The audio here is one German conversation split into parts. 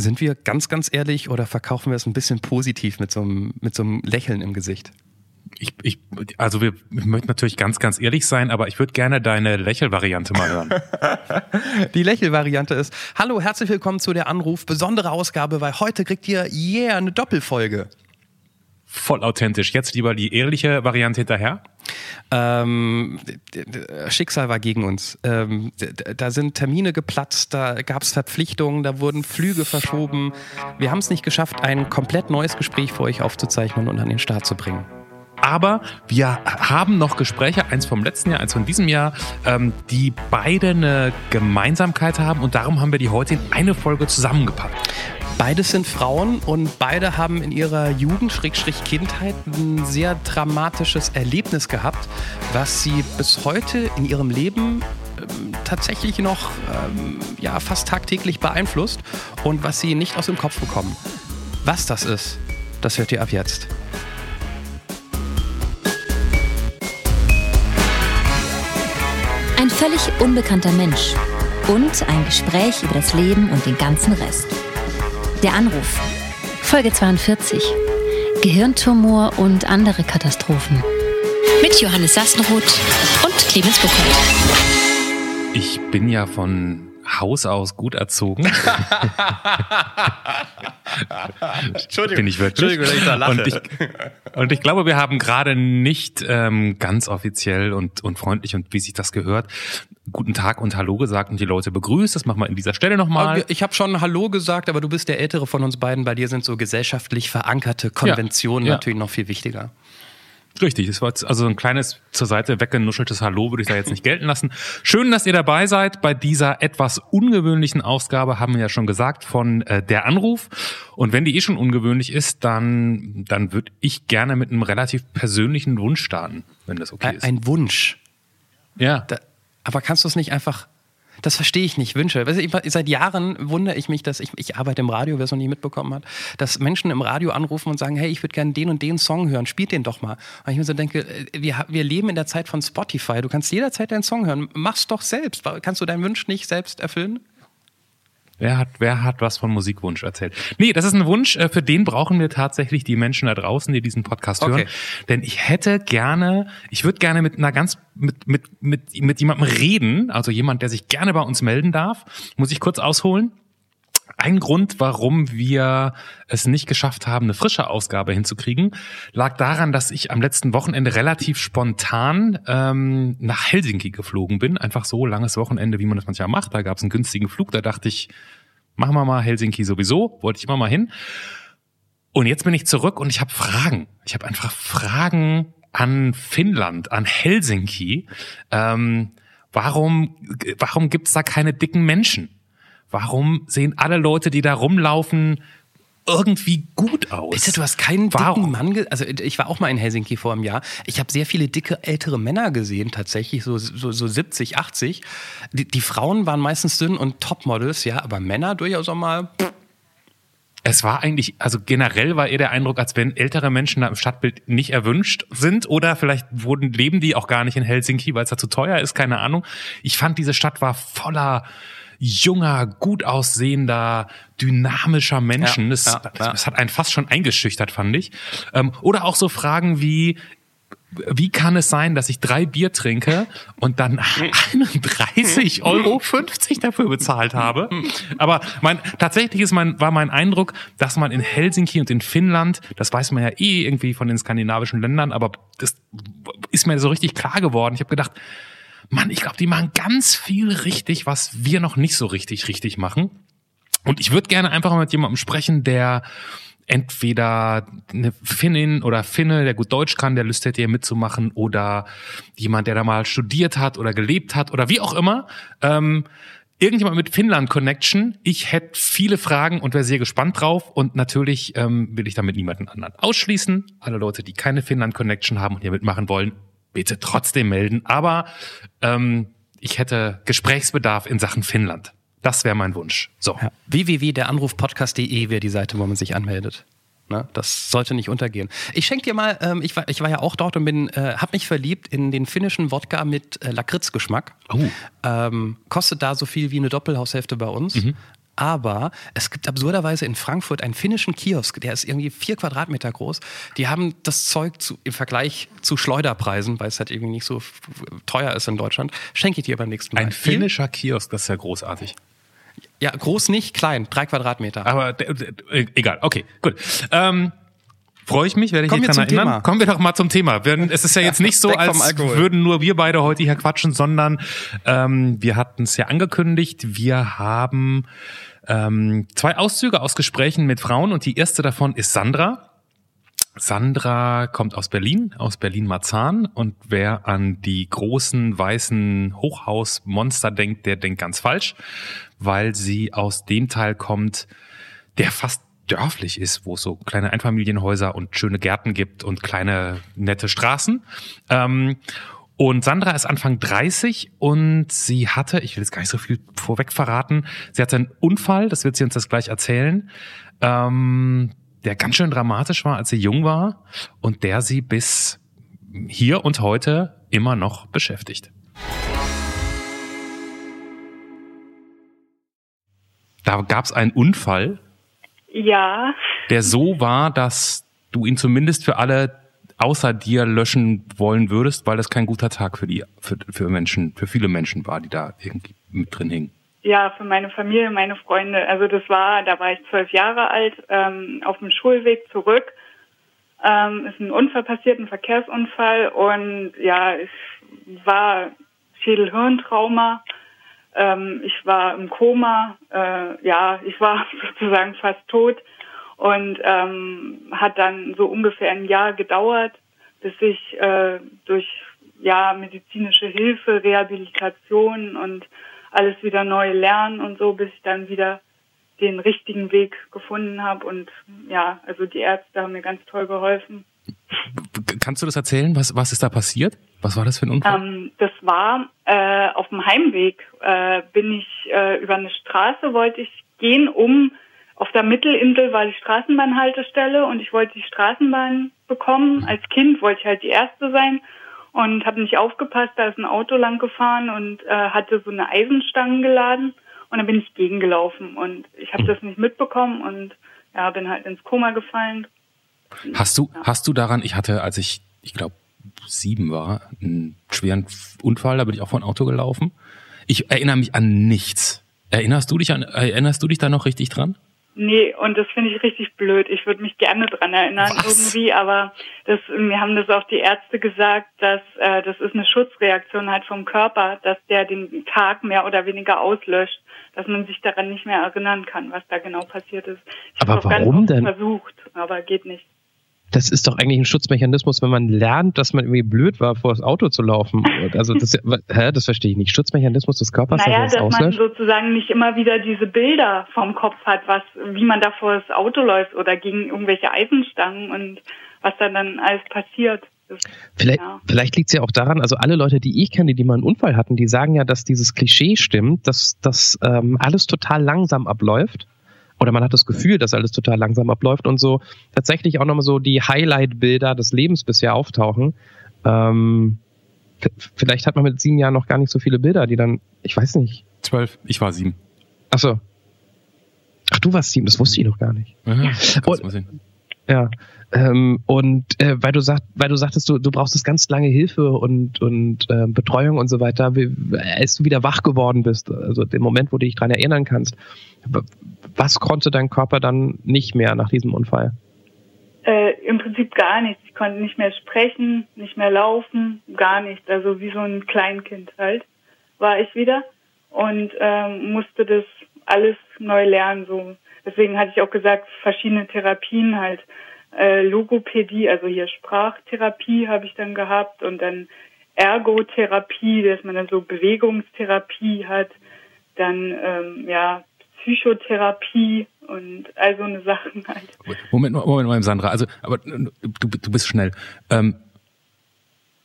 Sind wir ganz, ganz ehrlich oder verkaufen wir es ein bisschen positiv mit so einem, mit so einem Lächeln im Gesicht? Ich, ich, also wir möchten natürlich ganz, ganz ehrlich sein, aber ich würde gerne deine Lächelvariante mal hören. Die Lächelvariante ist, hallo, herzlich willkommen zu der Anruf, besondere Ausgabe, weil heute kriegt ihr, yeah, eine Doppelfolge. Voll authentisch. Jetzt lieber die ehrliche Variante hinterher? Ähm, Schicksal war gegen uns. Ähm, da sind Termine geplatzt, da gab es Verpflichtungen, da wurden Flüge verschoben. Wir haben es nicht geschafft, ein komplett neues Gespräch für euch aufzuzeichnen und an den Start zu bringen. Aber wir haben noch Gespräche, eins vom letzten Jahr, eins von diesem Jahr, ähm, die beide eine Gemeinsamkeit haben und darum haben wir die heute in eine Folge zusammengepackt. Beides sind Frauen und beide haben in ihrer Jugend, Schrägstrich Kindheit, ein sehr dramatisches Erlebnis gehabt, was sie bis heute in ihrem Leben ähm, tatsächlich noch ähm, ja, fast tagtäglich beeinflusst und was sie nicht aus dem Kopf bekommen. Was das ist, das hört ihr ab jetzt. Ein völlig unbekannter Mensch und ein Gespräch über das Leben und den ganzen Rest. Der Anruf. Folge 42. Gehirntumor und andere Katastrophen. Mit Johannes Sassenroth und Clemens Buchholz. Ich bin ja von Haus aus gut erzogen. Entschuldigung, bin ich wirklich. Entschuldigung, dass ich da lache. Und ich, und ich glaube, wir haben gerade nicht ähm, ganz offiziell und, und freundlich und wie sich das gehört, guten Tag und Hallo gesagt und die Leute begrüßt. Das machen wir in dieser Stelle nochmal. Ich habe schon Hallo gesagt, aber du bist der Ältere von uns beiden. Bei dir sind so gesellschaftlich verankerte Konventionen Ja, ja. natürlich noch viel wichtiger. Richtig, das war jetzt also ein kleines zur Seite weggenuscheltes Hallo würde ich da jetzt nicht gelten lassen. Schön, dass ihr dabei seid. Bei dieser etwas ungewöhnlichen Ausgabe haben wir ja schon gesagt von äh, der Anruf. Und wenn die eh schon ungewöhnlich ist, dann, dann würde ich gerne mit einem relativ persönlichen Wunsch starten, wenn das okay ist. ein Wunsch. ja. Da, aber kannst du es nicht einfach. Das verstehe ich nicht, Wünsche. Weißt du, ich, seit Jahren wundere ich mich, dass ich, ich arbeite im Radio, wer es noch nie mitbekommen hat, dass Menschen im Radio anrufen und sagen, hey, ich würde gerne den und den Song hören, spielt den doch mal. Und ich mir so denke, äh, wir, wir leben in der Zeit von Spotify, du kannst jederzeit deinen Song hören, mach's doch selbst. Kannst du deinen Wunsch nicht selbst erfüllen? Wer hat, wer hat was von Musikwunsch erzählt? Nee, das ist ein Wunsch, äh, für den brauchen wir tatsächlich die Menschen da draußen, die diesen Podcast Okay. hören. Denn ich hätte gerne, ich würde gerne mit einer ganz, mit, mit, mit, mit jemandem reden, also jemand, der sich gerne bei uns melden darf. Muss ich kurz ausholen? Ein Grund, warum wir es nicht geschafft haben, eine frische Ausgabe hinzukriegen, lag daran, dass ich am letzten Wochenende relativ spontan ähm, nach Helsinki geflogen bin. Einfach so langes Wochenende, wie man das manchmal macht. Da gab es einen günstigen Flug. Da dachte ich, machen wir mal Helsinki sowieso. Wollte ich immer mal hin. Und jetzt bin ich zurück und ich habe Fragen. Ich habe einfach Fragen an Finnland, an Helsinki. Ähm, warum warum gibt's da keine dicken Menschen? Warum sehen alle Leute, die da rumlaufen, irgendwie gut aus? Bitte, du hast keinen dicken Warum? Mann ge Also ich war auch mal in Helsinki vor einem Jahr. Ich habe sehr viele dicke ältere Männer gesehen, tatsächlich, so, so, so 70, 80. Die, die Frauen waren meistens dünn und Topmodels, ja, aber Männer durchaus auch mal. Es war eigentlich, also generell war eher der Eindruck, als wenn ältere Menschen da im Stadtbild nicht erwünscht sind oder vielleicht wurden, leben die auch gar nicht in Helsinki, weil es da zu teuer ist, keine Ahnung. Ich fand, diese Stadt war voller junger, gut aussehender, dynamischer Menschen. Ja, das, ja, ja. das hat einen fast schon eingeschüchtert, fand ich. Ähm, oder auch so Fragen wie, wie kann es sein, dass ich drei Bier trinke und dann 31,50 Euro dafür bezahlt habe? Aber mein, tatsächlich ist mein, war mein Eindruck, dass man in Helsinki und in Finnland, das weiß man ja eh irgendwie von den skandinavischen Ländern, aber das ist mir so richtig klar geworden. Ich habe gedacht, Mann, ich glaube, die machen ganz viel richtig, was wir noch nicht so richtig richtig machen. Und ich würde gerne einfach mal mit jemandem sprechen, der entweder eine Finnin oder Finne, der gut Deutsch kann, der Lust hätte, hier mitzumachen, oder jemand, der da mal studiert hat oder gelebt hat oder wie auch immer. Ähm, irgendjemand mit Finnland Connection. Ich hätte viele Fragen und wäre sehr gespannt drauf. Und natürlich ähm, will ich damit niemanden anderen ausschließen. Alle Leute, die keine Finnland Connection haben und hier mitmachen wollen, bitte trotzdem melden. Aber ähm, ich hätte Gesprächsbedarf in Sachen Finnland. Das wäre mein Wunsch. So. Ja. www.deranrufpodcast.de wäre die Seite, wo man sich anmeldet. Ne? Das sollte nicht untergehen. Ich schenke dir mal, ähm, ich, war, ich war ja auch dort und bin, äh, habe mich verliebt in den finnischen Wodka mit äh, Lakritzgeschmack. Oh. Ähm, kostet da so viel wie eine Doppelhaushälfte bei uns. Aber es gibt absurderweise in Frankfurt einen finnischen Kiosk, der ist irgendwie vier Quadratmeter groß. Die haben das Zeug zu, im Vergleich zu Schleuderpreisen, weil es halt irgendwie nicht so teuer ist in Deutschland, schenke ich dir beim nächsten Mal. Ein finnischer Kiosk, das ist ja großartig. Ja, groß nicht, klein, drei Quadratmeter. Aber egal, okay, gut. Ähm, Freue ich mich, werde ich Kommen wir daran erinnern. Thema. Kommen wir doch mal zum Thema. Es ist ja jetzt nicht so, als würden nur wir beide heute hier quatschen, sondern ähm, wir hatten es ja angekündigt. Wir haben ähm, zwei Auszüge aus Gesprächen mit Frauen und die erste davon ist Sandra. Sandra kommt aus Berlin, aus Berlin-Marzahn und wer an die großen weißen Hochhausmonster denkt, der denkt ganz falsch, weil sie aus dem Teil kommt, der fast dörflich ist, wo es so kleine Einfamilienhäuser und schöne Gärten gibt und kleine nette Straßen. Ähm, und Sandra ist Anfang 30 und sie hatte, ich will jetzt gar nicht so viel vorweg verraten, sie hatte einen Unfall, das wird sie uns das gleich erzählen, ähm, der ganz schön dramatisch war, als sie jung war und der sie bis hier und heute immer noch beschäftigt. Da gab es einen Unfall, Ja, der so war, dass du ihn zumindest für alle außer dir löschen wollen würdest, weil das kein guter Tag für die, für, für Menschen, für viele Menschen war, die da irgendwie mit drin hingen. ja, für meine Familie, meine Freunde. Also das war, da war ich zwölf Jahre alt, ähm, auf dem Schulweg zurück. Ähm, ist ein Unfall passiert, ein Verkehrsunfall und ja, es war Schädel-Hirntrauma. Ähm, ich war im Koma, äh, ja, ich war sozusagen fast tot und ähm, hat dann so ungefähr ein Jahr gedauert, bis ich äh, durch ja medizinische Hilfe, Rehabilitation und alles wieder neu lernen und so, bis ich dann wieder den richtigen Weg gefunden habe und ja, also die Ärzte haben mir ganz toll geholfen. Kannst du das erzählen? Was, was ist da passiert? Was war das für ein Unfall? Ähm, das war äh, auf dem Heimweg, äh, bin ich äh, über eine Straße, wollte ich gehen, um auf der Mittelinsel war die Straßenbahnhaltestelle und ich wollte die Straßenbahn bekommen. Als Kind wollte ich halt die Erste sein und habe nicht aufgepasst, da ist ein Auto lang gefahren und äh, hatte so eine Eisenstange geladen und dann bin ich gegengelaufen und ich habe das nicht mitbekommen und ja, bin halt ins Koma gefallen. Hast du, hast du daran, ich hatte, als ich, ich glaube, sieben war, einen schweren Unfall, da bin ich auch vor ein Auto gelaufen. Ich erinnere mich an nichts. Erinnerst du dich an, erinnerst du dich da noch richtig dran? Nee, und das finde ich richtig blöd. Ich würde mich gerne dran erinnern Was? irgendwie, aber das, mir haben das auch die Ärzte gesagt, dass äh, das ist eine Schutzreaktion halt vom Körper, dass der den Tag mehr oder weniger auslöscht, dass man sich daran nicht mehr erinnern kann, was da genau passiert ist. Ich Aber warum denn? Versucht, aber geht nicht. Das ist doch eigentlich ein Schutzmechanismus, wenn man lernt, dass man irgendwie blöd war, vor das Auto zu laufen. Also das, hä, das verstehe ich nicht. Schutzmechanismus des Körpers, Naja, dass er dass das man sozusagen nicht immer wieder diese Bilder vom Kopf hat, was, wie man da vor das Auto läuft oder gegen irgendwelche Eisenstangen und was da dann alles passiert. Das, Vielleicht, ja. vielleicht liegt es ja auch daran, also alle Leute, die ich kenne, die mal einen Unfall hatten, die sagen ja, dass dieses Klischee stimmt, dass, dass ähm, alles total langsam abläuft. Oder man hat das Gefühl, dass alles total langsam abläuft und so tatsächlich auch nochmal so die Highlight-Bilder des Lebens bisher auftauchen. Ähm, vielleicht hat man mit sieben Jahren noch gar nicht so viele Bilder, die dann, ich weiß nicht. Zwölf. Ich war sieben. Ach so. Ach, du warst sieben, das wusste ich noch gar nicht. Ja, Und-. Ja. Ähm, und äh, weil du sagt, weil du sagtest, du, du brauchst das ganz lange Hilfe und und äh, Betreuung und so weiter, wie, als du wieder wach geworden bist, also den Moment, wo du dich dran erinnern kannst, was konnte dein Körper dann nicht mehr nach diesem Unfall? Äh, Im Prinzip gar nichts. Ich konnte nicht mehr sprechen, nicht mehr laufen, gar nichts. Also wie so ein Kleinkind halt war ich wieder und ähm, musste das alles neu lernen. So deswegen hatte ich auch gesagt, verschiedene Therapien halt. Äh, Logopädie, also hier Sprachtherapie habe ich dann gehabt und dann Ergotherapie, dass man dann so Bewegungstherapie hat, dann ähm, ja Psychotherapie und all so eine Sachen halt. Moment, Moment mal, Sandra. Also, aber du, du bist schnell. Ähm,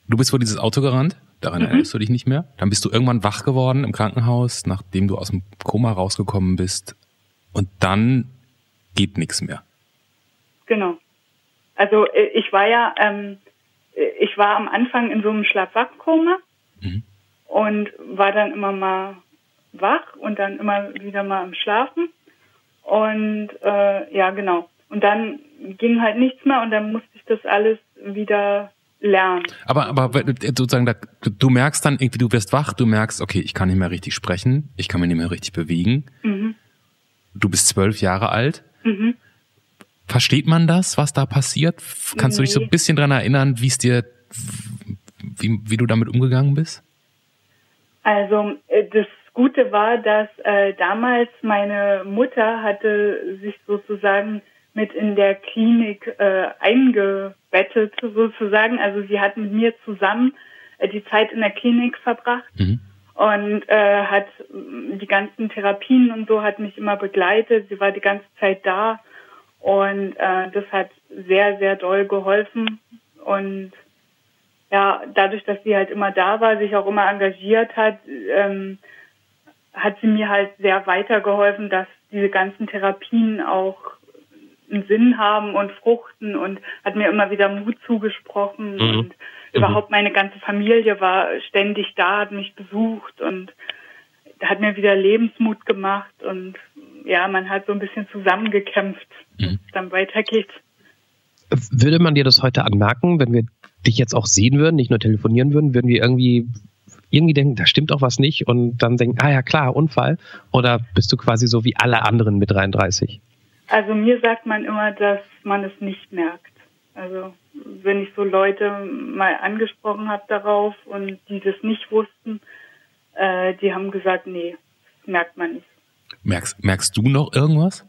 du bist vor dieses Auto gerannt, daran Mhm. erinnerst du dich nicht mehr. Dann bist du irgendwann wach geworden im Krankenhaus, nachdem du aus dem Koma rausgekommen bist. Und dann geht nichts mehr. Genau. Also äh, ich war ja, ähm, äh, ich war am Anfang in so einem Schlaf-Wach-Koma Mhm. und war dann immer mal wach und dann immer wieder mal am Schlafen. Und äh, ja, genau. Und dann ging halt nichts mehr und dann musste ich das alles wieder lernen. Aber, aber sozusagen, da, du merkst dann irgendwie, du wirst wach, du merkst, okay, ich kann nicht mehr richtig sprechen, ich kann mich nicht mehr richtig bewegen. Mhm. Du bist zwölf Jahre alt. Mhm. Versteht man das, was da passiert? Kannst nee. du dich so ein bisschen dran erinnern, wie es dir, wie, wie du damit umgegangen bist? Also äh, das Gute war, dass äh, damals meine Mutter hatte sich sozusagen mit in der Klinik äh, eingebettet sozusagen. Also sie hat mit mir zusammen äh, die Zeit in der Klinik verbracht mhm. Und äh, hat die ganzen Therapien und so hat mich immer begleitet. Sie war die ganze Zeit da und äh, das hat sehr, sehr doll geholfen. Und ja, dadurch, dass sie halt immer da war, sich auch immer engagiert hat, ähm, hat sie mir halt sehr weitergeholfen, dass diese ganzen Therapien auch einen Sinn haben und fruchten und hat mir immer wieder Mut zugesprochen mhm. und. Überhaupt meine ganze Familie war ständig da, hat mich besucht und hat mir wieder Lebensmut gemacht und ja, man hat so ein bisschen zusammengekämpft, mhm. dann weitergeht. Würde man dir das heute anmerken, wenn wir dich jetzt auch sehen würden, nicht nur telefonieren würden, würden wir irgendwie irgendwie denken, da stimmt doch was nicht und dann denken, ah ja klar, Unfall? Oder bist du quasi so wie alle anderen mit 33? Also mir sagt man immer, dass man es nicht merkt. Also wenn ich so Leute mal angesprochen habe darauf und die das nicht wussten, äh, die haben gesagt, nee, das merkt man nicht. Merkst, merkst du noch irgendwas?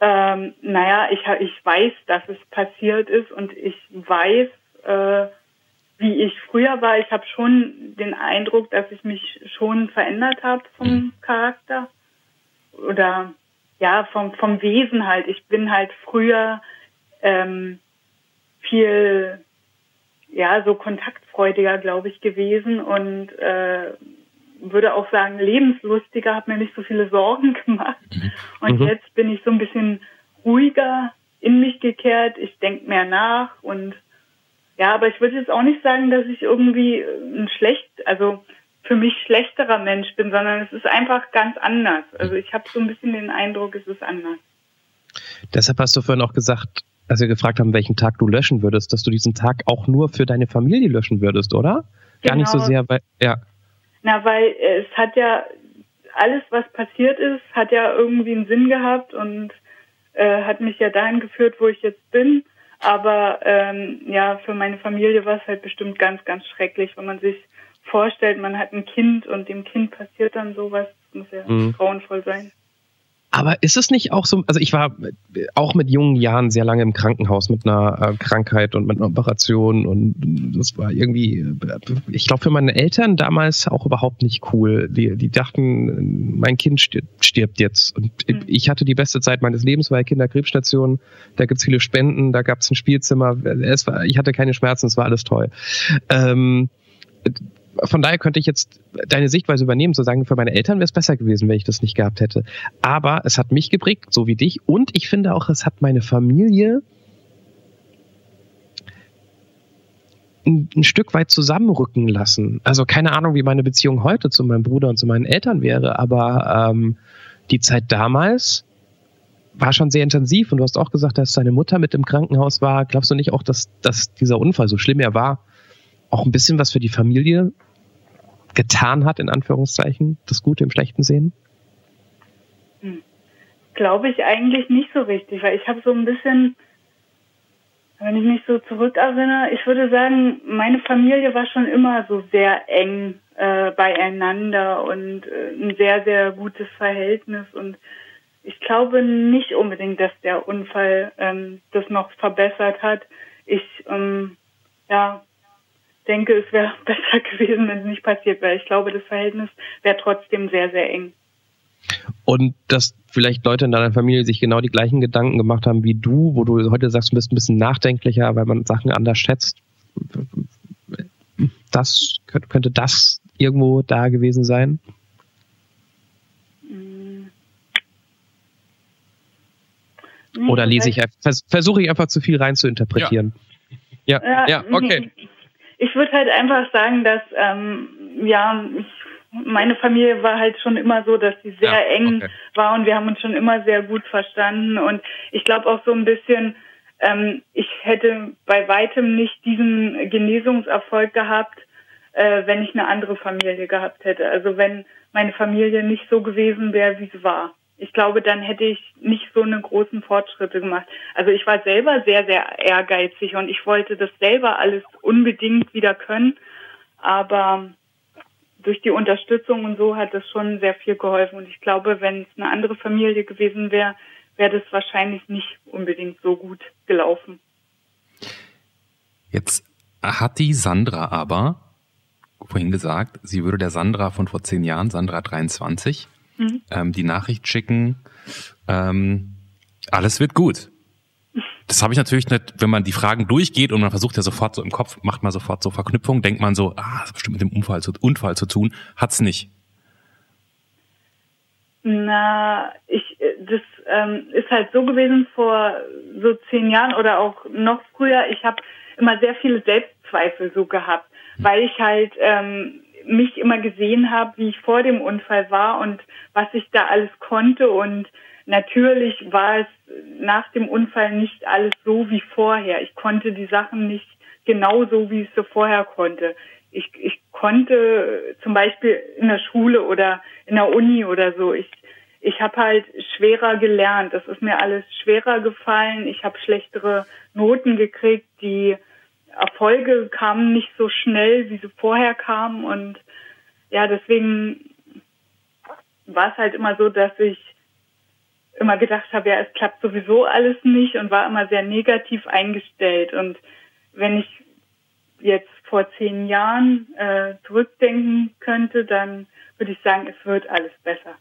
Ähm, naja, ich, ich weiß, dass es passiert ist und ich weiß, äh, wie ich früher war. Ich habe schon den Eindruck, dass ich mich schon verändert habe vom mhm. Charakter oder ja vom vom Wesen halt. Ich bin halt früher ähm, viel ja so kontaktfreudiger, glaube ich, gewesen und äh, würde auch sagen, lebenslustiger, habe mir nicht so viele Sorgen gemacht. Mhm. Und mhm. jetzt bin ich so ein bisschen ruhiger in mich gekehrt. Ich denke mehr nach und ja, aber ich würde jetzt auch nicht sagen, dass ich irgendwie ein schlecht, also für mich schlechterer Mensch bin, sondern es ist einfach ganz anders. Also ich habe so ein bisschen den Eindruck, es ist anders. Deshalb hast du vorhin auch gesagt, als wir gefragt haben, welchen Tag du löschen würdest, dass du diesen Tag auch nur für deine Familie löschen würdest, oder? Gar nicht so genau. sehr, weil, ja. Na, weil es hat ja, alles, was passiert ist, hat ja irgendwie einen Sinn gehabt und äh, hat mich ja dahin geführt, wo ich jetzt bin. Aber ähm, ja, für meine Familie war es halt bestimmt ganz, ganz schrecklich, wenn man sich vorstellt, man hat ein Kind und dem Kind passiert dann sowas. Das muss ja mhm. grauenvoll sein. Aber ist es nicht auch so, also ich war auch mit jungen Jahren sehr lange im Krankenhaus mit einer äh, Krankheit und mit einer Operation und das war irgendwie, ich glaube für meine Eltern damals auch überhaupt nicht cool. Die, die dachten, mein Kind stirbt, jetzt. Und mhm. ich hatte die beste Zeit meines Lebens, war Kinderkrebsstation, da gibt's viele Spenden, da gab's ein Spielzimmer, es war, ich hatte keine Schmerzen, es war alles toll. Ähm, von daher könnte ich jetzt deine Sichtweise übernehmen, zu sagen, für meine Eltern wäre es besser gewesen, wenn ich das nicht gehabt hätte. Aber es hat mich geprägt, so wie dich. Und ich finde auch, es hat meine Familie ein, ein Stück weit zusammenrücken lassen. Also keine Ahnung, wie meine Beziehung heute zu meinem Bruder und zu meinen Eltern wäre, aber ähm, die Zeit damals war schon sehr intensiv und du hast auch gesagt, dass deine Mutter mit im Krankenhaus war. Glaubst du nicht auch, dass, dass dieser Unfall, so schlimm er war, auch ein bisschen was für die Familie getan hat, in Anführungszeichen, das Gute im Schlechten sehen? Hm. Glaube ich eigentlich nicht so richtig, weil ich habe so ein bisschen, wenn ich mich so zurückerinnere, ich würde sagen, meine Familie war schon immer so sehr eng äh, beieinander und äh, ein sehr, sehr gutes Verhältnis und ich glaube nicht unbedingt, dass der Unfall ähm, das noch verbessert hat. Ich ähm, ja, denke, es wäre besser gewesen, wenn es nicht passiert wäre. Ich glaube, das Verhältnis wäre trotzdem sehr, sehr eng. Und dass vielleicht Leute in deiner Familie sich genau die gleichen Gedanken gemacht haben wie du, wo du heute sagst, du bist ein bisschen nachdenklicher, weil man Sachen anders schätzt. Das könnte das irgendwo da gewesen sein? Mm. Oder lese ich, versuche ich einfach zu viel rein zu interpretieren. Ja, ja, ja okay. Ich würde halt einfach sagen, dass ähm, ja, ich meine Familie war halt schon immer so, dass sie sehr Ja, eng okay. war und wir haben uns schon immer sehr gut verstanden. Und ich glaube auch so ein bisschen, ähm, ich hätte bei weitem nicht diesen Genesungserfolg gehabt, äh, wenn ich eine andere Familie gehabt hätte. Also wenn meine Familie nicht so gewesen wäre, wie sie war. Ich glaube, dann hätte ich nicht so eine großen Fortschritte gemacht. Also ich war selber sehr, sehr ehrgeizig und ich wollte das selber alles unbedingt wieder können. Aber durch die Unterstützung und so hat das schon sehr viel geholfen. Und ich glaube, wenn es eine andere Familie gewesen wäre, wäre das wahrscheinlich nicht unbedingt so gut gelaufen. Jetzt hat die Sandra aber vorhin gesagt, sie würde der Sandra von vor zehn Jahren, Sandra 23, Mhm. ähm, die Nachricht schicken, ähm, alles wird gut. Das habe ich natürlich nicht, wenn man die Fragen durchgeht und man versucht ja sofort so im Kopf, macht man sofort so Verknüpfungen, denkt man so, ah, das hat bestimmt mit dem Unfall zu, Unfall zu tun, hat's nicht. Na, ich, das ähm, ist halt so gewesen vor so zehn Jahren oder auch noch früher. Ich habe immer sehr viele Selbstzweifel so gehabt, weil ich halt ähm, mich immer gesehen habe, wie ich vor dem Unfall war und was ich da alles konnte. Und natürlich war es nach dem Unfall nicht alles so wie vorher. Ich konnte die Sachen nicht genau so, wie ich sie vorher konnte. Ich, ich konnte zum Beispiel in der Schule oder in der Uni oder so, ich, ich habe halt schwerer gelernt. Das ist mir alles schwerer gefallen. Ich habe schlechtere Noten gekriegt. Die Erfolge kamen nicht so schnell, wie sie vorher kamen. Und ja, deswegen war es halt immer so, dass ich immer gedacht habe, ja, es klappt sowieso alles nicht und war immer sehr negativ eingestellt. Und wenn ich jetzt vor zehn Jahren äh, zurückdenken könnte, dann würde ich sagen, es wird alles besser.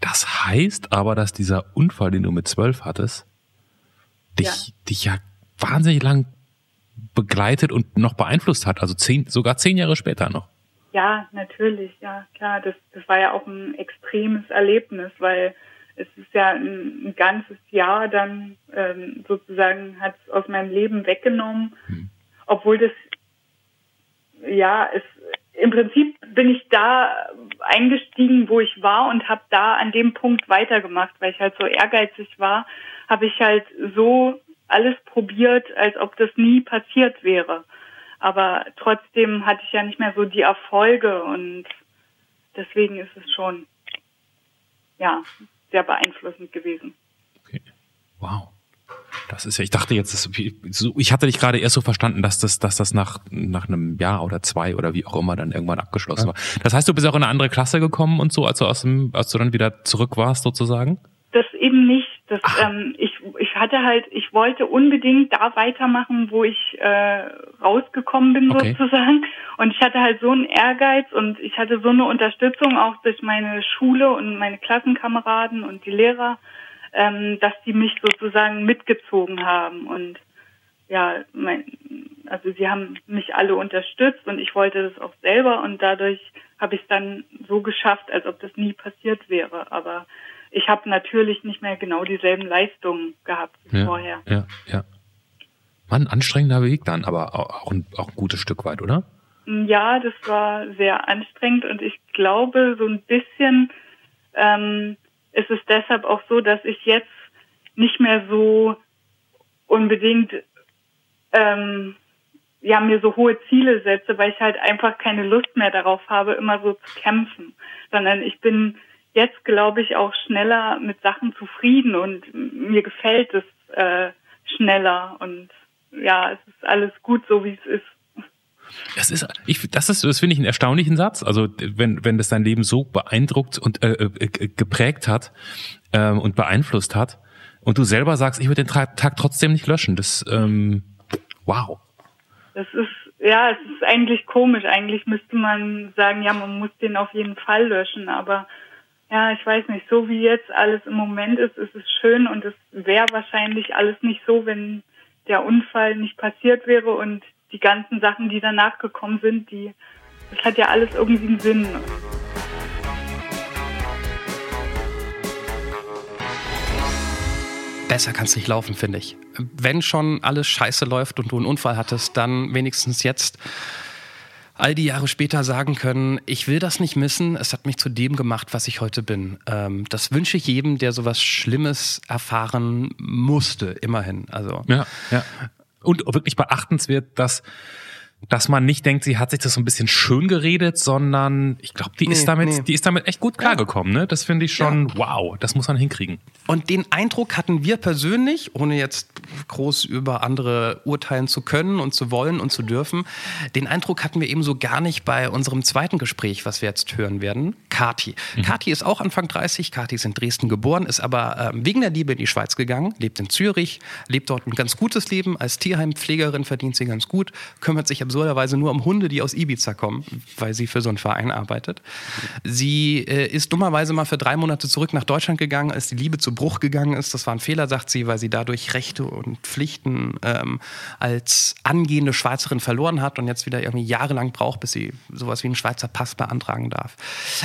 Das heißt aber, dass dieser Unfall, den du mit zwölf hattest, dich, dich ja wahnsinnig lang begleitet und noch beeinflusst hat. Also zehn, sogar zehn Jahre später noch. Ja, natürlich, ja, klar. Das, das war ja auch ein extremes Erlebnis, weil es ist ja ein, ein ganzes Jahr dann ähm, sozusagen hat es aus meinem Leben weggenommen, obwohl das ja es im Prinzip bin ich da eingestiegen, wo ich war und habe da an dem Punkt weitergemacht, weil ich halt so ehrgeizig war, habe ich halt so alles probiert, als ob das nie passiert wäre. Aber trotzdem hatte ich ja nicht mehr so die Erfolge und deswegen ist es schon ja sehr beeinflussend gewesen. Okay. Wow. Das ist ja, ich dachte jetzt, das, ich hatte dich gerade erst so verstanden, dass das, dass das nach, nach einem Jahr oder zwei oder wie auch immer dann irgendwann abgeschlossen war. Das heißt, du bist auch in eine andere Klasse gekommen und so, als du aus dem, als du dann wieder zurück warst sozusagen? Das eben nicht. Das, ähm, ich, ich hatte halt, ich wollte unbedingt da weitermachen, wo ich äh, rausgekommen bin Okay. sozusagen. Und ich hatte halt so einen Ehrgeiz und ich hatte so eine Unterstützung auch durch meine Schule und meine Klassenkameraden und die Lehrer, ähm, dass die mich sozusagen mitgezogen haben. Und ja, mein, also sie haben mich alle unterstützt und ich wollte das auch selber und dadurch habe ich es dann so geschafft, als ob das nie passiert wäre. Aber ich habe natürlich nicht mehr genau dieselben Leistungen gehabt wie vorher. Ja, ja. Mann, anstrengender Weg dann, aber auch, auch, ein, auch ein gutes Stück weit, oder? Ja, das war sehr anstrengend und ich glaube, so ein bisschen ähm, ist es deshalb auch so, dass ich jetzt nicht mehr so unbedingt ähm, ja mir so hohe Ziele setze, weil ich halt einfach keine Lust mehr darauf habe, immer so zu kämpfen, sondern ich bin jetzt, glaube ich, auch schneller mit Sachen zufrieden und mir gefällt es äh, schneller und ja, es ist alles gut so, wie es ist. Das ist, ich, das ist, das finde ich einen erstaunlichen Satz. Also wenn, wenn das dein Leben so beeindruckt und äh, äh, geprägt hat äh, und beeinflusst hat und du selber sagst, ich würde den Tag trotzdem nicht löschen, das, ähm, wow. Das ist, ja, es ist eigentlich komisch. Eigentlich müsste man sagen, ja, man muss den auf jeden Fall löschen. Aber ja, ich weiß nicht, so wie jetzt alles im Moment ist, ist es schön und es wäre wahrscheinlich alles nicht so, wenn der Unfall nicht passiert wäre und die ganzen Sachen, die danach gekommen sind, die, das hat ja alles irgendwie einen Sinn. Besser kann es nicht laufen, finde ich. Wenn schon alles scheiße läuft und du einen Unfall hattest, dann wenigstens jetzt all die Jahre später sagen können, ich will das nicht missen, es hat mich zu dem gemacht, was ich heute bin. Ähm, das wünsche ich jedem, der sowas Schlimmes erfahren musste, immerhin. Also Ja, ja. Und wirklich beachtenswert, dass dass man nicht denkt, sie hat sich das so ein bisschen schön geredet, sondern ich glaube, die Nee, ist damit, nee. die ist damit echt gut klargekommen. Ne? Das finde ich schon, wow, das muss man hinkriegen. Und den Eindruck hatten wir persönlich, ohne jetzt groß über andere urteilen zu können und zu wollen und zu dürfen, den Eindruck hatten wir ebenso gar nicht bei unserem zweiten Gespräch, was wir jetzt hören werden. Kati. Kati ist auch Anfang 30, Kati ist in Dresden geboren, ist aber ähm, wegen der Liebe in die Schweiz gegangen, lebt in Zürich, lebt dort ein ganz gutes Leben. Als Tierheimpflegerin verdient sie ganz gut, kümmert sich absurderweise nur um Hunde, die aus Ibiza kommen, weil sie für so einen Verein arbeitet. Sie äh, ist dummerweise mal für drei Monate zurück nach Deutschland gegangen, als die Liebe zu Bruch gegangen ist. Das war ein Fehler, sagt sie, weil sie dadurch Rechte und Pflichten ähm, als angehende Schweizerin verloren hat und jetzt wieder irgendwie jahrelang braucht, bis sie sowas wie einen Schweizer Pass beantragen darf.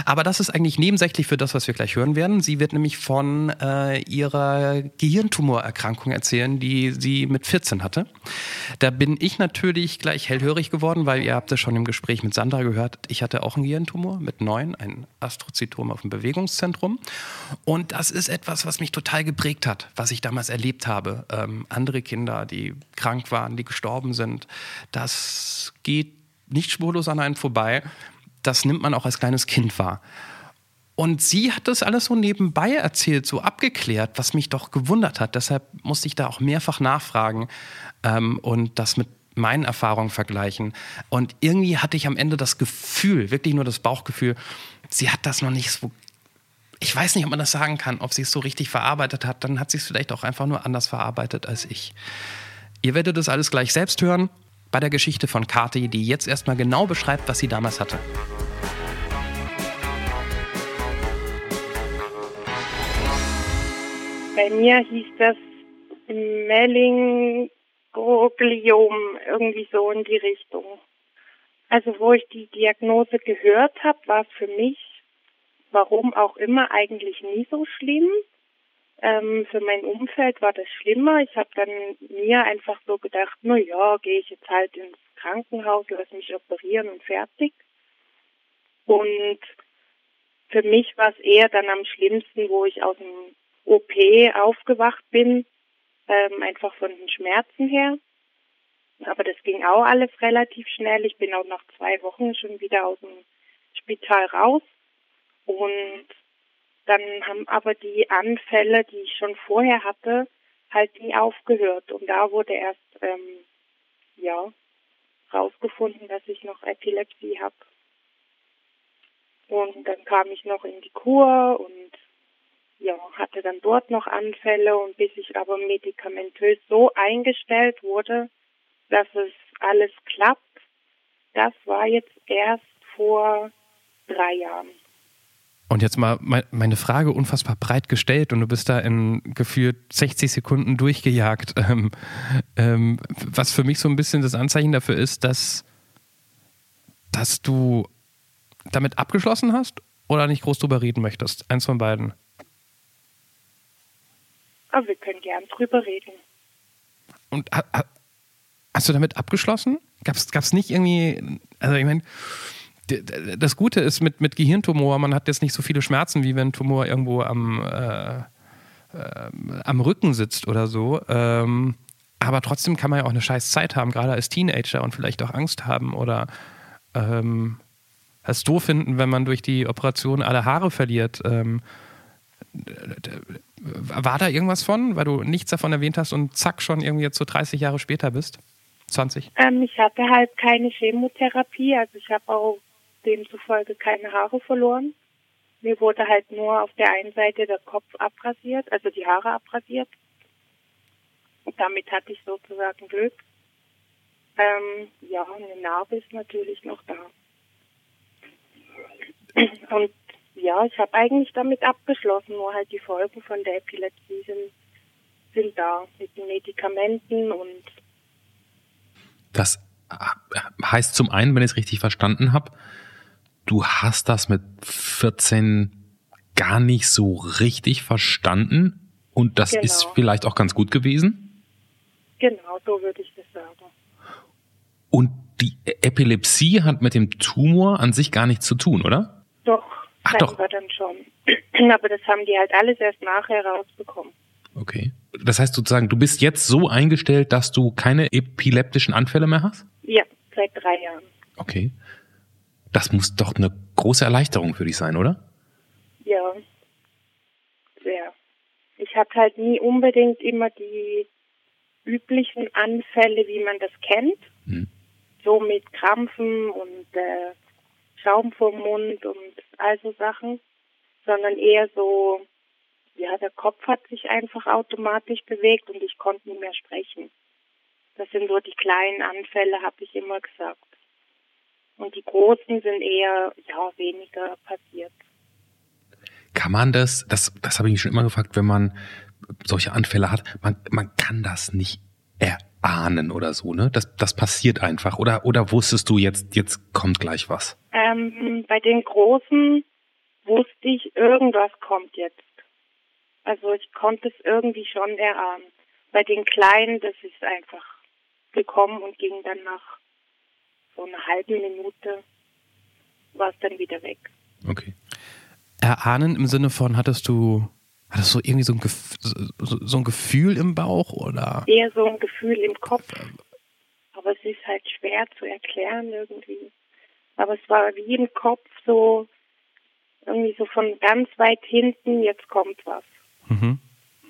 Aber das ist eigentlich nebensächlich für das, was wir gleich hören werden. Sie wird nämlich von äh, ihrer Gehirntumorerkrankung erzählen, die sie mit 14 hatte. Da bin ich natürlich gleich hellhörig geworden, weil ihr habt es schon im Gespräch mit Sandra gehört, ich hatte auch einen Gehirntumor mit neun, ein Astrozytom auf dem Bewegungszentrum. Und das ist etwas, was mich total geprägt hat, was ich damals erlebt habe. Ähm, andere Kinder, die krank waren, die gestorben sind, das geht nicht spurlos an einen vorbei. Das nimmt man auch als kleines Kind wahr. Und sie hat das alles so nebenbei erzählt, so abgeklärt, was mich doch gewundert hat. Deshalb musste ich da auch mehrfach nachfragen ähm, und das mit meinen Erfahrungen vergleichen. Und irgendwie hatte ich am Ende das Gefühl, wirklich nur das Bauchgefühl, sie hat das noch nicht so. Ich weiß nicht, ob man das sagen kann, ob sie es so richtig verarbeitet hat. Dann hat sie es vielleicht auch einfach nur anders verarbeitet als ich. Ihr werdet das alles gleich selbst hören bei der Geschichte von Kati, die jetzt erstmal genau beschreibt, was sie damals hatte. Bei mir hieß das Mellingogliom, irgendwie so in die Richtung. Also wo ich die Diagnose gehört habe, war es für mich, warum auch immer, eigentlich nie so schlimm. Ähm, für mein Umfeld war das schlimmer. Ich habe dann mir einfach so gedacht, na ja, gehe ich jetzt halt ins Krankenhaus, lass mich operieren und fertig. Und für mich war es eher dann am schlimmsten, wo ich aus dem OP aufgewacht bin, ähm, einfach von den Schmerzen her. Aber das ging auch alles relativ schnell. Ich bin auch nach zwei Wochen schon wieder aus dem Spital raus. Und dann haben aber die Anfälle, die ich schon vorher hatte, halt nie aufgehört. Und da wurde erst, ähm, ja, rausgefunden, dass ich noch Epilepsie habe. Und dann kam ich noch in die Kur und ja, hatte dann dort noch Anfälle und bis ich aber medikamentös so eingestellt wurde, dass es alles klappt, das war jetzt erst vor drei Jahren. Und jetzt mal me- meine Frage unfassbar breit gestellt und du bist da in gefühlt 60 Sekunden durchgejagt. Ähm, ähm, was für mich so ein bisschen das Anzeichen dafür ist, dass, dass du damit abgeschlossen hast oder nicht groß drüber reden möchtest. Eins von beiden. Aber wir können gern drüber reden. Und ha, ha, hast du damit abgeschlossen? Gab es nicht irgendwie, also ich meine, das Gute ist mit, mit Gehirntumor, man hat jetzt nicht so viele Schmerzen, wie wenn ein Tumor irgendwo am, äh, äh, am Rücken sitzt oder so. Ähm, aber trotzdem kann man ja auch eine scheiß Zeit haben, gerade als Teenager und vielleicht auch Angst haben oder ähm, es doof finden, wenn man durch die Operation alle Haare verliert. Ähm, war da irgendwas von, weil du nichts davon erwähnt hast und zack, schon irgendwie jetzt so 30 Jahre später bist? 20? Ähm, ich hatte halt keine Chemotherapie, also ich habe auch demzufolge keine Haare verloren. Mir wurde halt nur auf der einen Seite der Kopf abrasiert, also die Haare abrasiert. Und damit hatte ich sozusagen Glück. Ähm, ja, eine Narbe ist natürlich noch da. Und ja, ich habe eigentlich damit abgeschlossen, nur halt die Folgen von der Epilepsie sind, sind da mit den Medikamenten und Das heißt zum einen, wenn ich es richtig verstanden habe, du hast das mit 14 gar nicht so richtig verstanden und das Genau. ist vielleicht auch ganz gut gewesen. genau, so würde ich das sagen. Und die Epilepsie hat mit dem Tumor an sich gar nichts zu tun, oder? Ach, doch. wir dann schon. Aber das haben die halt alles erst nachher rausbekommen. Okay. Das heißt sozusagen, du bist jetzt so eingestellt, dass du keine epileptischen Anfälle mehr hast? Ja, seit drei Jahren. Okay. Das muss doch eine große Erleichterung für dich sein, oder? Ja, sehr. Ich hatte halt nie unbedingt immer die üblichen Anfälle, wie man das kennt. Hm. So mit Krampfen und äh, Schaum vorm Mund und all so Sachen, sondern eher so, ja, der Kopf hat sich einfach automatisch bewegt und ich konnte nicht mehr sprechen. Das sind so die kleinen Anfälle, habe ich immer gesagt. Und die großen sind eher, ja, weniger passiert. Kann man das, das, das habe ich mich schon immer gefragt, wenn man solche Anfälle hat, man, man kann das nicht erahnen oder so, ne? Das, das passiert einfach. Oder, oder wusstest du jetzt, jetzt kommt gleich was? Ähm, bei den Großen wusste ich, irgendwas kommt jetzt. Also ich konnte es irgendwie schon erahnen. Bei den Kleinen, das ist einfach gekommen und ging dann nach so einer halben Minute, war es dann wieder weg. Okay. Erahnen im Sinne von, hattest du, hattest du irgendwie so ein, Gef so, so ein Gefühl im Bauch oder? Eher so ein Gefühl im Kopf. Aber es ist halt schwer zu erklären irgendwie. Aber es war wie im Kopf so, irgendwie so von ganz weit hinten, jetzt kommt was. Mhm.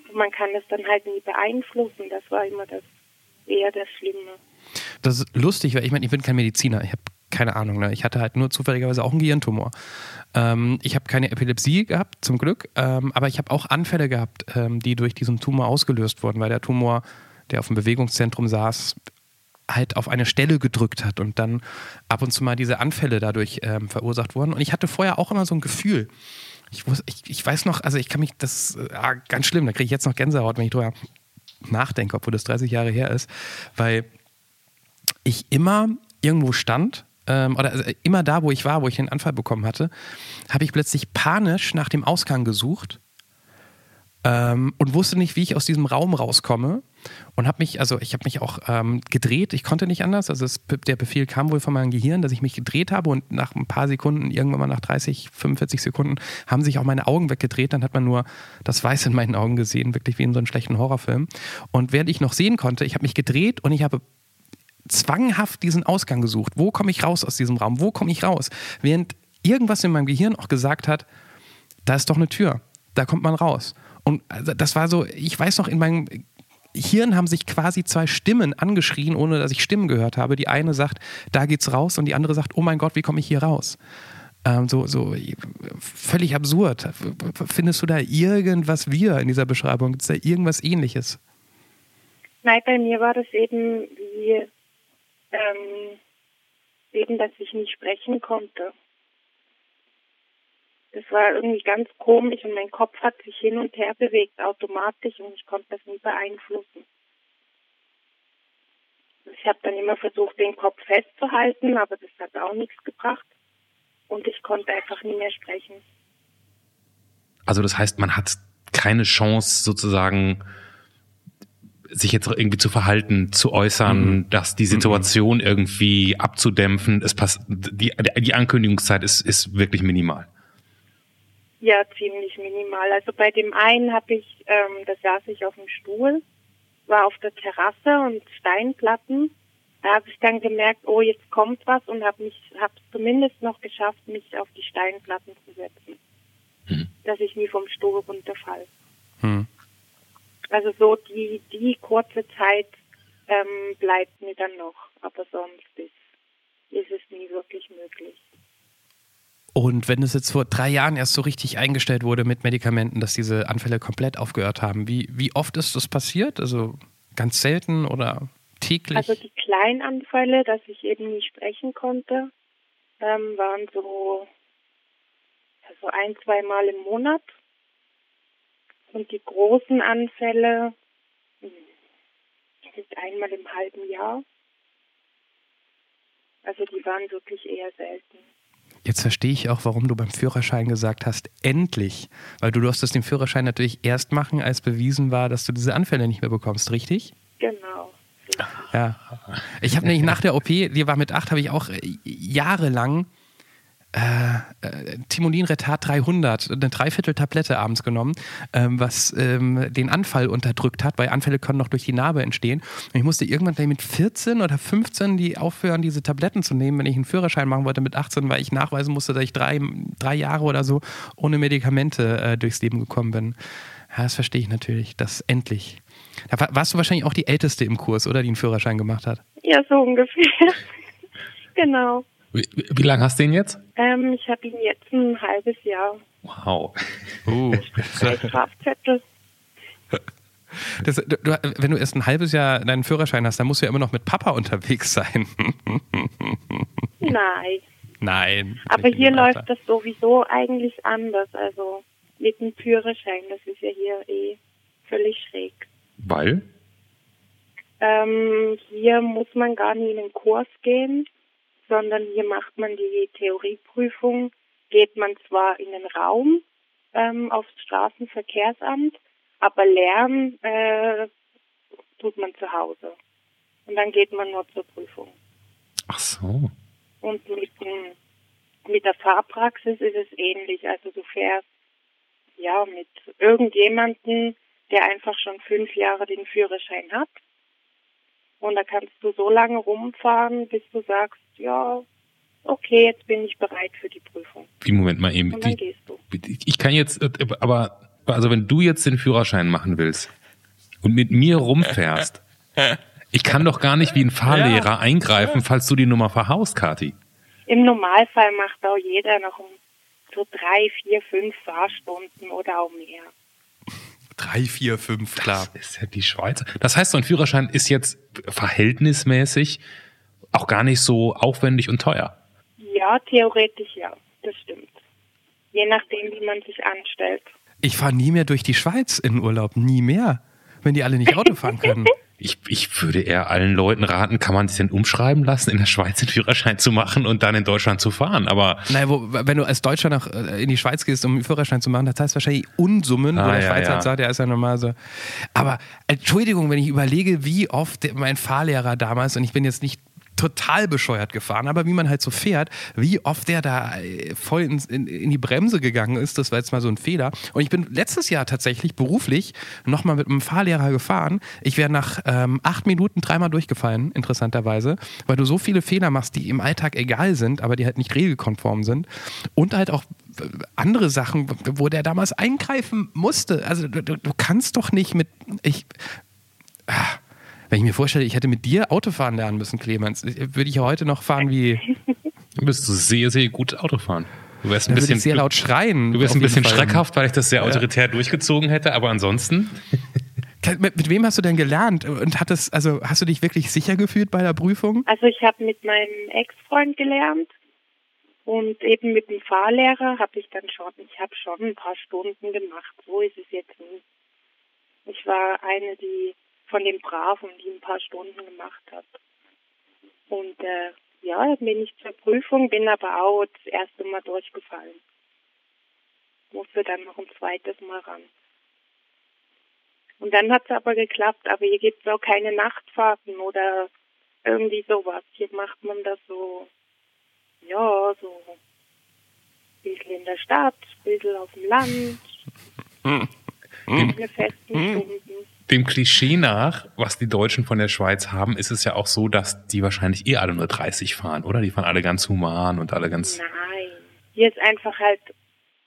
Und man kann das dann halt nie beeinflussen. Das war immer das eher das Schlimme. Das ist lustig, weil ich meine, ich bin kein Mediziner. Ich habe keine Ahnung. Ne? Ich hatte halt nur zufälligerweise auch einen Gehirntumor. Ähm, ich habe keine Epilepsie gehabt, zum Glück, ähm, aber ich habe auch Anfälle gehabt, ähm, die durch diesen Tumor ausgelöst wurden, weil der Tumor, der auf dem Bewegungszentrum saß, halt auf eine Stelle gedrückt hat und dann ab und zu mal diese Anfälle dadurch ähm, verursacht wurden. Und ich hatte vorher auch immer so ein Gefühl. Ich, wus, ich, ich weiß noch, also ich kann mich, das äh, ganz schlimm, da kriege ich jetzt noch Gänsehaut, wenn ich drüber nachdenke, obwohl das 30 Jahre her ist, weil ich immer irgendwo stand ähm, oder also immer da, wo ich war, wo ich den Anfall bekommen hatte, habe ich plötzlich panisch nach dem Ausgang gesucht ähm, und wusste nicht, wie ich aus diesem Raum rauskomme und habe mich, also ich habe mich auch ähm, gedreht, ich konnte nicht anders, also es, der Befehl kam wohl von meinem Gehirn, dass ich mich gedreht habe und nach ein paar Sekunden, irgendwann mal nach 30, 45 Sekunden, haben sich auch meine Augen weggedreht, dann hat man nur das Weiß in meinen Augen gesehen, wirklich wie in so einem schlechten Horrorfilm. Und während ich noch sehen konnte, ich habe mich gedreht und ich habe zwanghaft diesen Ausgang gesucht. Wo komme ich raus aus diesem Raum? Wo komme ich raus? Während irgendwas in meinem Gehirn auch gesagt hat, da ist doch eine Tür, da kommt man raus. Und also das war so, ich weiß noch, in meinem Hirn haben sich quasi zwei Stimmen angeschrien, ohne dass ich Stimmen gehört habe. Die eine sagt, da geht's raus, und die andere sagt, oh mein Gott, wie komme ich hier raus? Ähm, so, so völlig absurd. Findest du da irgendwas wir in dieser Beschreibung? Gibt es da irgendwas ähnliches? Nein, bei mir war das eben wie ähm, eben, dass ich nicht sprechen konnte. Das war irgendwie ganz komisch und mein Kopf hat sich hin und her bewegt automatisch und ich konnte das nie beeinflussen. Ich habe dann immer versucht, den Kopf festzuhalten, aber das hat auch nichts gebracht und ich konnte einfach nie mehr sprechen. Also das heißt, man hat keine Chance sozusagen sich jetzt irgendwie zu verhalten, zu äußern, mhm. dass die Situation mhm. irgendwie abzudämpfen. Es passt, die, die Ankündigungszeit ist, ist wirklich minimal. Ja, ziemlich minimal. Also bei dem einen habe ich, ähm, da saß ich auf dem Stuhl, war auf der Terrasse und Steinplatten. Da habe ich dann gemerkt, oh, jetzt kommt was und habe mich, habe zumindest noch geschafft, mich auf die Steinplatten zu setzen, hm. dass ich nie vom Stuhl runterfall. Hm. Also so die, die kurze Zeit ähm, bleibt mir dann noch, aber sonst ist, ist es nie wirklich möglich. Und wenn es jetzt vor drei Jahren erst so richtig eingestellt wurde mit Medikamenten, dass diese Anfälle komplett aufgehört haben, wie, wie oft ist das passiert? Also ganz selten oder täglich? Also die kleinen Anfälle, dass ich eben nicht sprechen konnte, ähm, waren so also ein, zwei Mal im Monat. Und die großen Anfälle hm, sind einmal im halben Jahr. Also die waren wirklich eher selten. Jetzt verstehe ich auch, warum du beim Führerschein gesagt hast, endlich. Weil du durftest den Führerschein natürlich erst machen, als bewiesen war, dass du diese Anfälle nicht mehr bekommst, richtig? Genau. Ja. Ich habe nämlich nach der OP, die war mit acht, habe ich auch äh, jahrelang äh, äh, Timolin Retard 300, eine Dreiviertel-Tablette abends genommen, ähm, was ähm, den Anfall unterdrückt hat, weil Anfälle können noch durch die Narbe entstehen. Und ich musste irgendwann mit 14 oder 15 die aufhören, diese Tabletten zu nehmen, wenn ich einen Führerschein machen wollte mit 18, weil ich nachweisen musste, dass ich drei, drei Jahre oder so ohne Medikamente äh, durchs Leben gekommen bin. Ja, das verstehe ich natürlich, das endlich. Da war, warst du wahrscheinlich auch die Älteste im Kurs, oder, die einen Führerschein gemacht hat? Ja, so ungefähr. genau. Wie, wie lange hast du den jetzt? Ähm, ich habe ihn jetzt ein halbes Jahr. Wow. Uh. Strafzettel. Das, du, du, wenn du erst ein halbes Jahr deinen Führerschein hast, dann musst du ja immer noch mit Papa unterwegs sein. Nein. Nein. Aber hier läuft das sowieso eigentlich anders. Also mit dem Führerschein, das ist ja hier eh völlig schräg. Weil? Ähm, hier muss man gar nie in den Kurs gehen, sondern hier macht man die Theorieprüfung, geht man zwar in den Raum ähm, aufs Straßenverkehrsamt, aber lernen äh, tut man zu Hause. Und dann geht man nur zur Prüfung. Ach so. Und mit, dem- mit der Fahrpraxis ist es ähnlich. Also du fährst ja mit irgendjemanden, der einfach schon fünf Jahre den Führerschein hat. Und da kannst du so lange rumfahren, bis du sagst, ja, okay, jetzt bin ich bereit für die Prüfung. Wie, Moment mal eben. Und dann gehst du. ich kann jetzt, aber, also wenn du jetzt den Führerschein machen willst und mit mir rumfährst, ich kann doch gar nicht wie ein Fahrlehrer eingreifen, falls du die Nummer verhaust, Kati. Im Normalfall macht auch jeder noch um so drei, vier, fünf Fahrstunden oder auch mehr. Drei, vier, fünf, klar. Das ist ja die Schweizer. Das heißt, so ein Führerschein ist jetzt verhältnismäßig auch gar nicht so aufwendig und teuer. Ja, theoretisch ja, das stimmt. Je nachdem, wie man sich anstellt. Ich fahre nie mehr durch die Schweiz in Urlaub. Nie mehr. Wenn die alle nicht Auto fahren können. Ich, ich würde eher allen Leuten raten, kann man sich denn umschreiben lassen, in der Schweiz den Führerschein zu machen und dann in Deutschland zu fahren. Aber Nein, wo, wenn du als Deutscher nach, äh, in die Schweiz gehst, um einen Führerschein zu machen, das heißt wahrscheinlich Unsummen, wo Ah, der ja, Schweizer ja. halt sagt, ja, ist ja normal so. Aber Entschuldigung, wenn ich überlege, wie oft der, mein Fahrlehrer damals, und ich bin jetzt nicht total bescheuert gefahren, aber wie man halt so fährt, wie oft der da äh, voll in, in, in die Bremse gegangen ist, das war jetzt mal so ein Fehler. Und ich bin letztes Jahr tatsächlich beruflich nochmal mit einem Fahrlehrer gefahren. Ich wäre nach ähm, acht Minuten dreimal durchgefallen, interessanterweise, weil du so viele Fehler machst, die im Alltag egal sind, aber die halt nicht regelkonform sind. Und halt auch äh, andere Sachen, wo der damals eingreifen musste. Also du, du, kannst doch nicht mit. Ich, ah, wenn ich mir vorstelle, ich hätte mit dir Autofahren lernen müssen, Clemens, würde ich ja heute noch fahren wie. du bist sehr, sehr gut Autofahren. Du wärst ein bisschen, ich sehr laut schreien. du wärst ein bisschen Fall. schreckhaft, weil ich das sehr autoritär durchgezogen hätte, aber ansonsten. Mit, mit wem hast du denn gelernt? Und hat das, also hast du dich wirklich sicher gefühlt bei der Prüfung? Also ich habe mit meinem Ex-Freund gelernt und eben mit dem Fahrlehrer habe ich dann schon, ich habe schon ein paar Stunden gemacht. So ist es jetzt nie. Ich war eine, die von den Braven, die ein paar Stunden gemacht hat. Und äh, ja, bin ich zur Prüfung, bin aber auch das erste Mal durchgefallen. Musste dann noch ein zweites Mal ran. Und dann hat es aber geklappt, aber hier gibt es auch keine Nachtfahrten oder irgendwie sowas. Hier macht man das so, ja, so ein bisschen in der Stadt, ein bisschen auf dem Land, keine festen Stunden. Dem Klischee nach, was die Deutschen von der Schweiz haben, ist es ja auch so, dass die wahrscheinlich eh alle nur 30 fahren, oder? Die fahren alle ganz human und alle ganz. Nein, hier ist einfach halt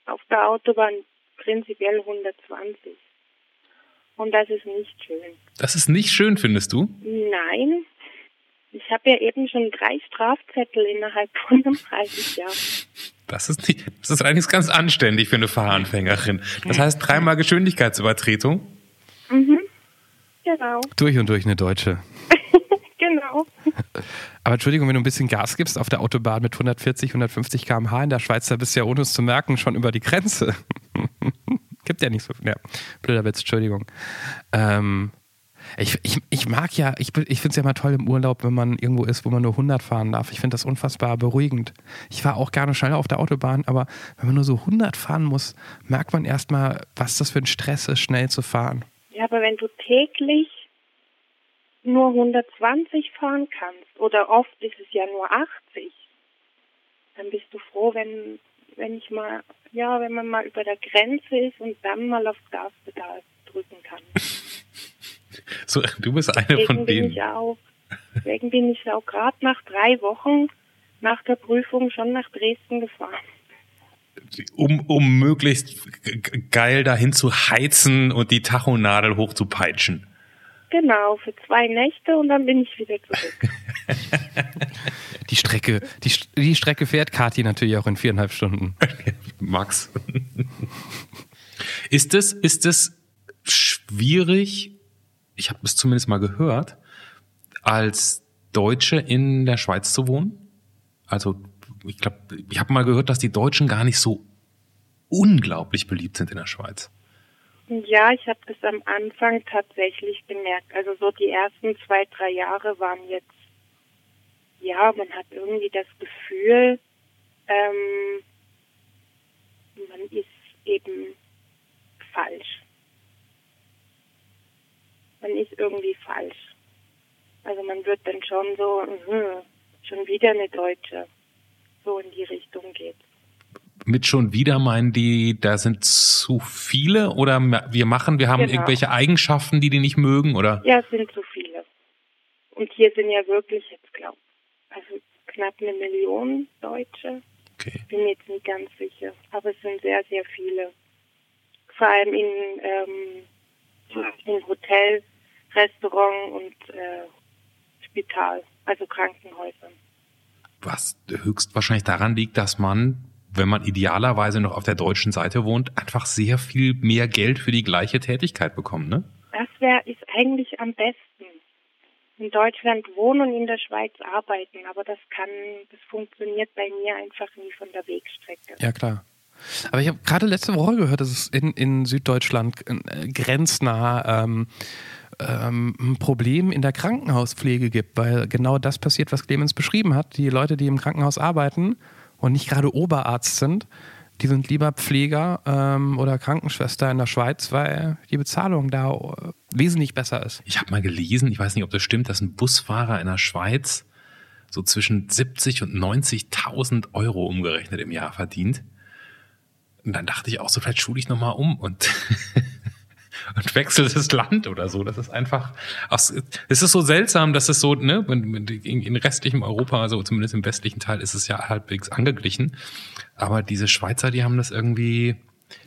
auf der Autobahn prinzipiell 120. Und das ist nicht schön. Das ist nicht schön, findest du? Nein, ich habe ja eben schon drei Strafzettel innerhalb von einem halben Jahr. Das ist nicht, das ist eigentlich ganz anständig für eine Fahranfängerin. Das heißt dreimal Geschwindigkeitsübertretung. Mhm. Genau, Durch und durch eine Deutsche. genau. Aber Entschuldigung, wenn du ein bisschen Gas gibst auf der Autobahn mit 140, 150 km/h in der Schweiz, da bist du ja ohne es zu merken schon über die Grenze. Gibt ja nicht so. Ja, blöder Witz, Entschuldigung. Ähm, ich, ich, ich mag ja, ich, ich finde es ja mal toll im Urlaub, wenn man irgendwo ist, wo man nur 100 fahren darf. Ich finde das unfassbar beruhigend. Ich fahre auch gerne schneller auf der Autobahn, aber wenn man nur so 100 fahren muss, merkt man erstmal, was das für ein Stress ist, schnell zu fahren. Ja, aber wenn du täglich nur 120 fahren kannst oder oft ist es ja nur 80, dann bist du froh, wenn wenn ich mal ja, wenn man mal über der Grenze ist und dann mal aufs Gaspedal drücken kann. So, du bist eine Deswegen von bin denen. ich auch, deswegen bin ich auch gerade nach drei Wochen nach der Prüfung schon nach Dresden gefahren. Um, um möglichst geil dahin zu heizen und die Tachonadel hochzupeitschen. Genau, für zwei Nächte und dann bin ich wieder zurück. Die Strecke, die, die Strecke fährt Kati natürlich auch in viereinhalb Stunden. Max. ist es, ist es schwierig, ich habe es zumindest mal gehört, als Deutsche in der Schweiz zu wohnen? Also, ich glaube, ich habe mal gehört, dass die Deutschen gar nicht so unglaublich beliebt sind in der Schweiz. Ja, ich habe das am Anfang tatsächlich gemerkt. Also so die ersten zwei, drei Jahre waren jetzt, ja, man hat irgendwie das Gefühl, ähm, man ist eben falsch. Man ist irgendwie falsch. Also man wird dann schon so, mhm, schon wieder eine Deutsche. So in die Richtung geht. Mit schon wieder meinen die, da sind zu viele oder wir machen, wir haben Genau. irgendwelche Eigenschaften, die die nicht mögen oder? Ja, es sind zu viele. Und hier sind ja wirklich jetzt, glaube also knapp eine Million Deutsche. Okay. Bin mir jetzt nicht ganz sicher. Aber es sind sehr, sehr viele. Vor allem in, ähm, in Hotel, Restaurant und äh, Spital, also Krankenhäusern. Was höchstwahrscheinlich daran liegt, dass man, wenn man idealerweise noch auf der deutschen Seite wohnt, einfach sehr viel mehr Geld für die gleiche Tätigkeit bekommt, ne? Das wäre ist eigentlich am besten. In Deutschland wohnen und in der Schweiz arbeiten, aber das kann, das funktioniert bei mir einfach nie von der Wegstrecke. Ja, klar. Aber ich habe gerade letzte Woche gehört, dass es in, in Süddeutschland äh, grenznah ähm, ähm, ein Problem in der Krankenhauspflege gibt, weil genau das passiert, was Clemens beschrieben hat. Die Leute, die im Krankenhaus arbeiten und nicht gerade Oberarzt sind, die sind lieber Pfleger ähm, oder Krankenschwester in der Schweiz, weil die Bezahlung da äh, wesentlich besser ist. Ich habe mal gelesen, ich weiß nicht, ob das stimmt, dass ein Busfahrer in der Schweiz so zwischen 70 und 90.000 Euro umgerechnet im Jahr verdient. Und dann dachte ich auch so, vielleicht schule ich nochmal um und, und wechsle das Land oder so. Das ist einfach, es ist so seltsam, dass es so, ne, in, in restlichem Europa, also zumindest im westlichen Teil, ist es ja halbwegs angeglichen. Aber diese Schweizer, die haben das irgendwie,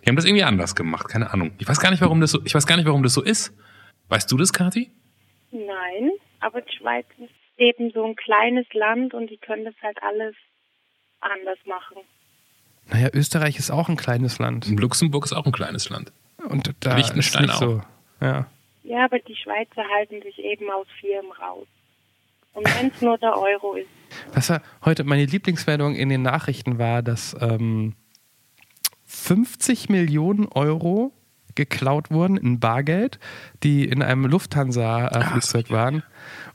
die haben das irgendwie anders gemacht, keine Ahnung. Ich weiß gar nicht, warum das so, ich weiß gar nicht, warum das so ist. Weißt du das, Kathi? Nein, aber die Schweiz ist eben so ein kleines Land und die können das halt alles anders machen. Naja, Österreich ist auch ein kleines Land. Luxemburg ist auch ein kleines Land. Und da Liechtenstein ist nicht so. Ja. Ja, aber die Schweizer halten sich eben aus vielem raus. Und wenn es nur der Euro ist. Was war heute meine Lieblingsmeldung in den Nachrichten war, dass ähm, 50 Millionen Euro geklaut wurden in Bargeld, die in einem Lufthansa-Flugzeug waren.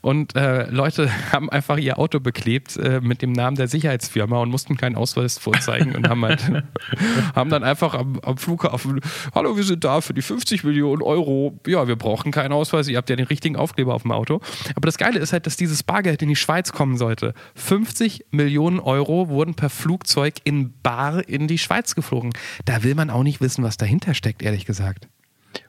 Und äh, Leute haben einfach ihr Auto beklebt äh, mit dem Namen der Sicherheitsfirma und mussten keinen Ausweis vorzeigen und haben halt haben dann einfach am, am Flughafen, hallo, wir sind da für die 50 Millionen Euro. Ja, wir brauchen keinen Ausweis, ihr habt ja den richtigen Aufkleber auf dem Auto. Aber das Geile ist halt, dass dieses Bargeld in die Schweiz kommen sollte. 50 Millionen Euro wurden per Flugzeug in Bar in die Schweiz geflogen. Da will man auch nicht wissen, was dahinter steckt, ehrlich gesagt.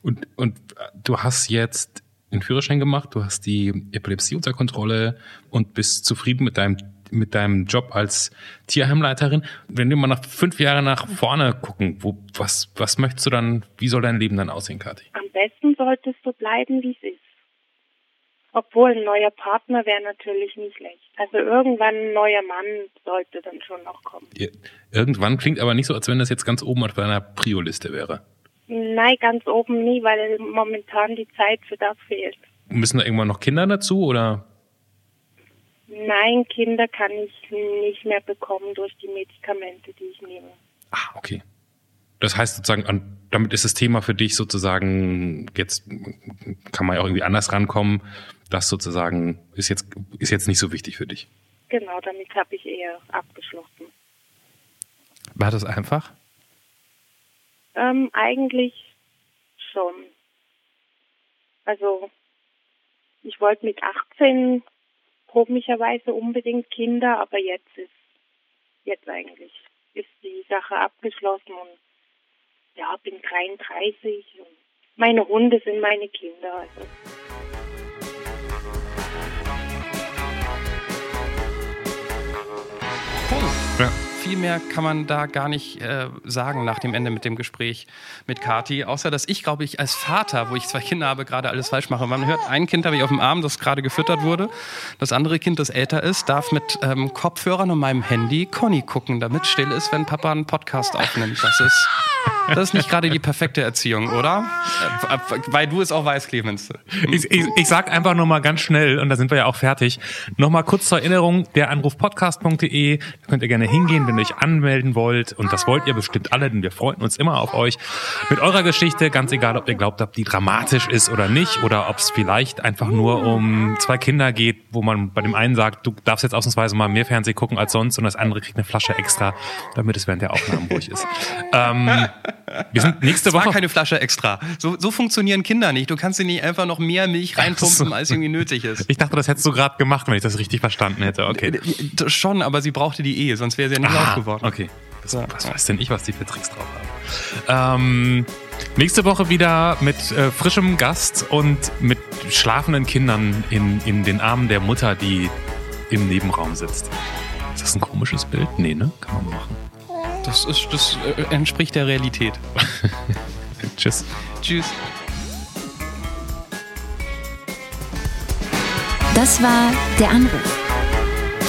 Und, und du hast jetzt einen Führerschein gemacht, du hast die Epilepsie unter Kontrolle und bist zufrieden mit deinem mit deinem Job als Tierheimleiterin. Wenn wir mal nach fünf Jahre nach vorne gucken, wo, was, was möchtest du dann, wie soll dein Leben dann aussehen, Kathi? Am besten solltest du bleiben, wie es ist. Obwohl ein neuer Partner wäre natürlich nicht schlecht. Also irgendwann ein neuer Mann sollte dann schon noch kommen. Ihr- Irgendwann klingt aber nicht so, als wenn das jetzt ganz oben auf deiner Prio-Liste wäre. Nein, ganz oben nie, weil momentan die Zeit für das fehlt. Müssen da irgendwann noch Kinder dazu oder? Nein, Kinder kann ich nicht mehr bekommen durch die Medikamente, die ich nehme. Ah, okay. Das heißt sozusagen, damit ist das Thema für dich sozusagen, jetzt kann man ja auch irgendwie anders rankommen, das sozusagen ist jetzt, ist jetzt nicht so wichtig für dich. Genau, damit habe ich eher abgeschlossen. War das einfach? Ähm, eigentlich schon. Also ich wollte mit 18 komischerweise unbedingt Kinder, aber jetzt ist, jetzt eigentlich ist die Sache abgeschlossen und ja, bin 33 und meine Hunde sind meine Kinder. Also. Ja. Viel mehr kann man da gar nicht äh, sagen nach dem Ende mit dem Gespräch mit Kati. Außer, dass ich, glaube ich, als Vater, wo ich zwei Kinder habe, gerade alles falsch mache. Man hört, ein Kind habe ich auf dem Arm, das gerade gefüttert wurde. Das andere Kind, das älter ist, darf mit ähm, Kopfhörern und meinem Handy Conny gucken, damit still ist, wenn Papa einen Podcast aufnimmt. Das ist, das ist nicht gerade die perfekte Erziehung, oder? Äh, weil du es auch weißt, Clemens. Ich, ich, ich sag einfach nur mal ganz schnell, und da sind wir ja auch fertig, nochmal kurz zur Erinnerung, der Anrufpodcast.de, da könnt ihr gerne hingehen, wenn euch anmelden wollt. Und das wollt ihr bestimmt alle, denn wir freuen uns immer auf euch. Mit eurer Geschichte, ganz egal, ob ihr glaubt, ob die dramatisch ist oder nicht, oder ob es vielleicht einfach nur um zwei Kinder geht, wo man bei dem einen sagt, du darfst jetzt ausnahmsweise mal mehr Fernsehen gucken als sonst und das andere kriegt eine Flasche extra, damit es während der Aufnahmen ruhig ist. Ähm, wir sind nächste Es war Woche. keine Flasche extra. So, so funktionieren Kinder nicht. Du kannst dir nicht einfach noch mehr Milch reinpumpen, als irgendwie nötig ist. Ich dachte, das hättest du gerade gemacht, wenn ich das richtig verstanden hätte. Okay. Das Schon, aber sie brauchte die Ehe, sonst wäre sie ja nicht Ah, laut geworden. Okay. Was, Ja. was weiß denn ich, was die für Tricks drauf haben? Ähm, nächste Woche wieder mit äh, frischem Gast und mit schlafenden Kindern in, in den Armen der Mutter, die im Nebenraum sitzt. Ist das ein komisches Bild? Nee, ne? Kann man machen. Das, ist, das äh, entspricht der Realität. Tschüss. Tschüss. Das war Der Anruf.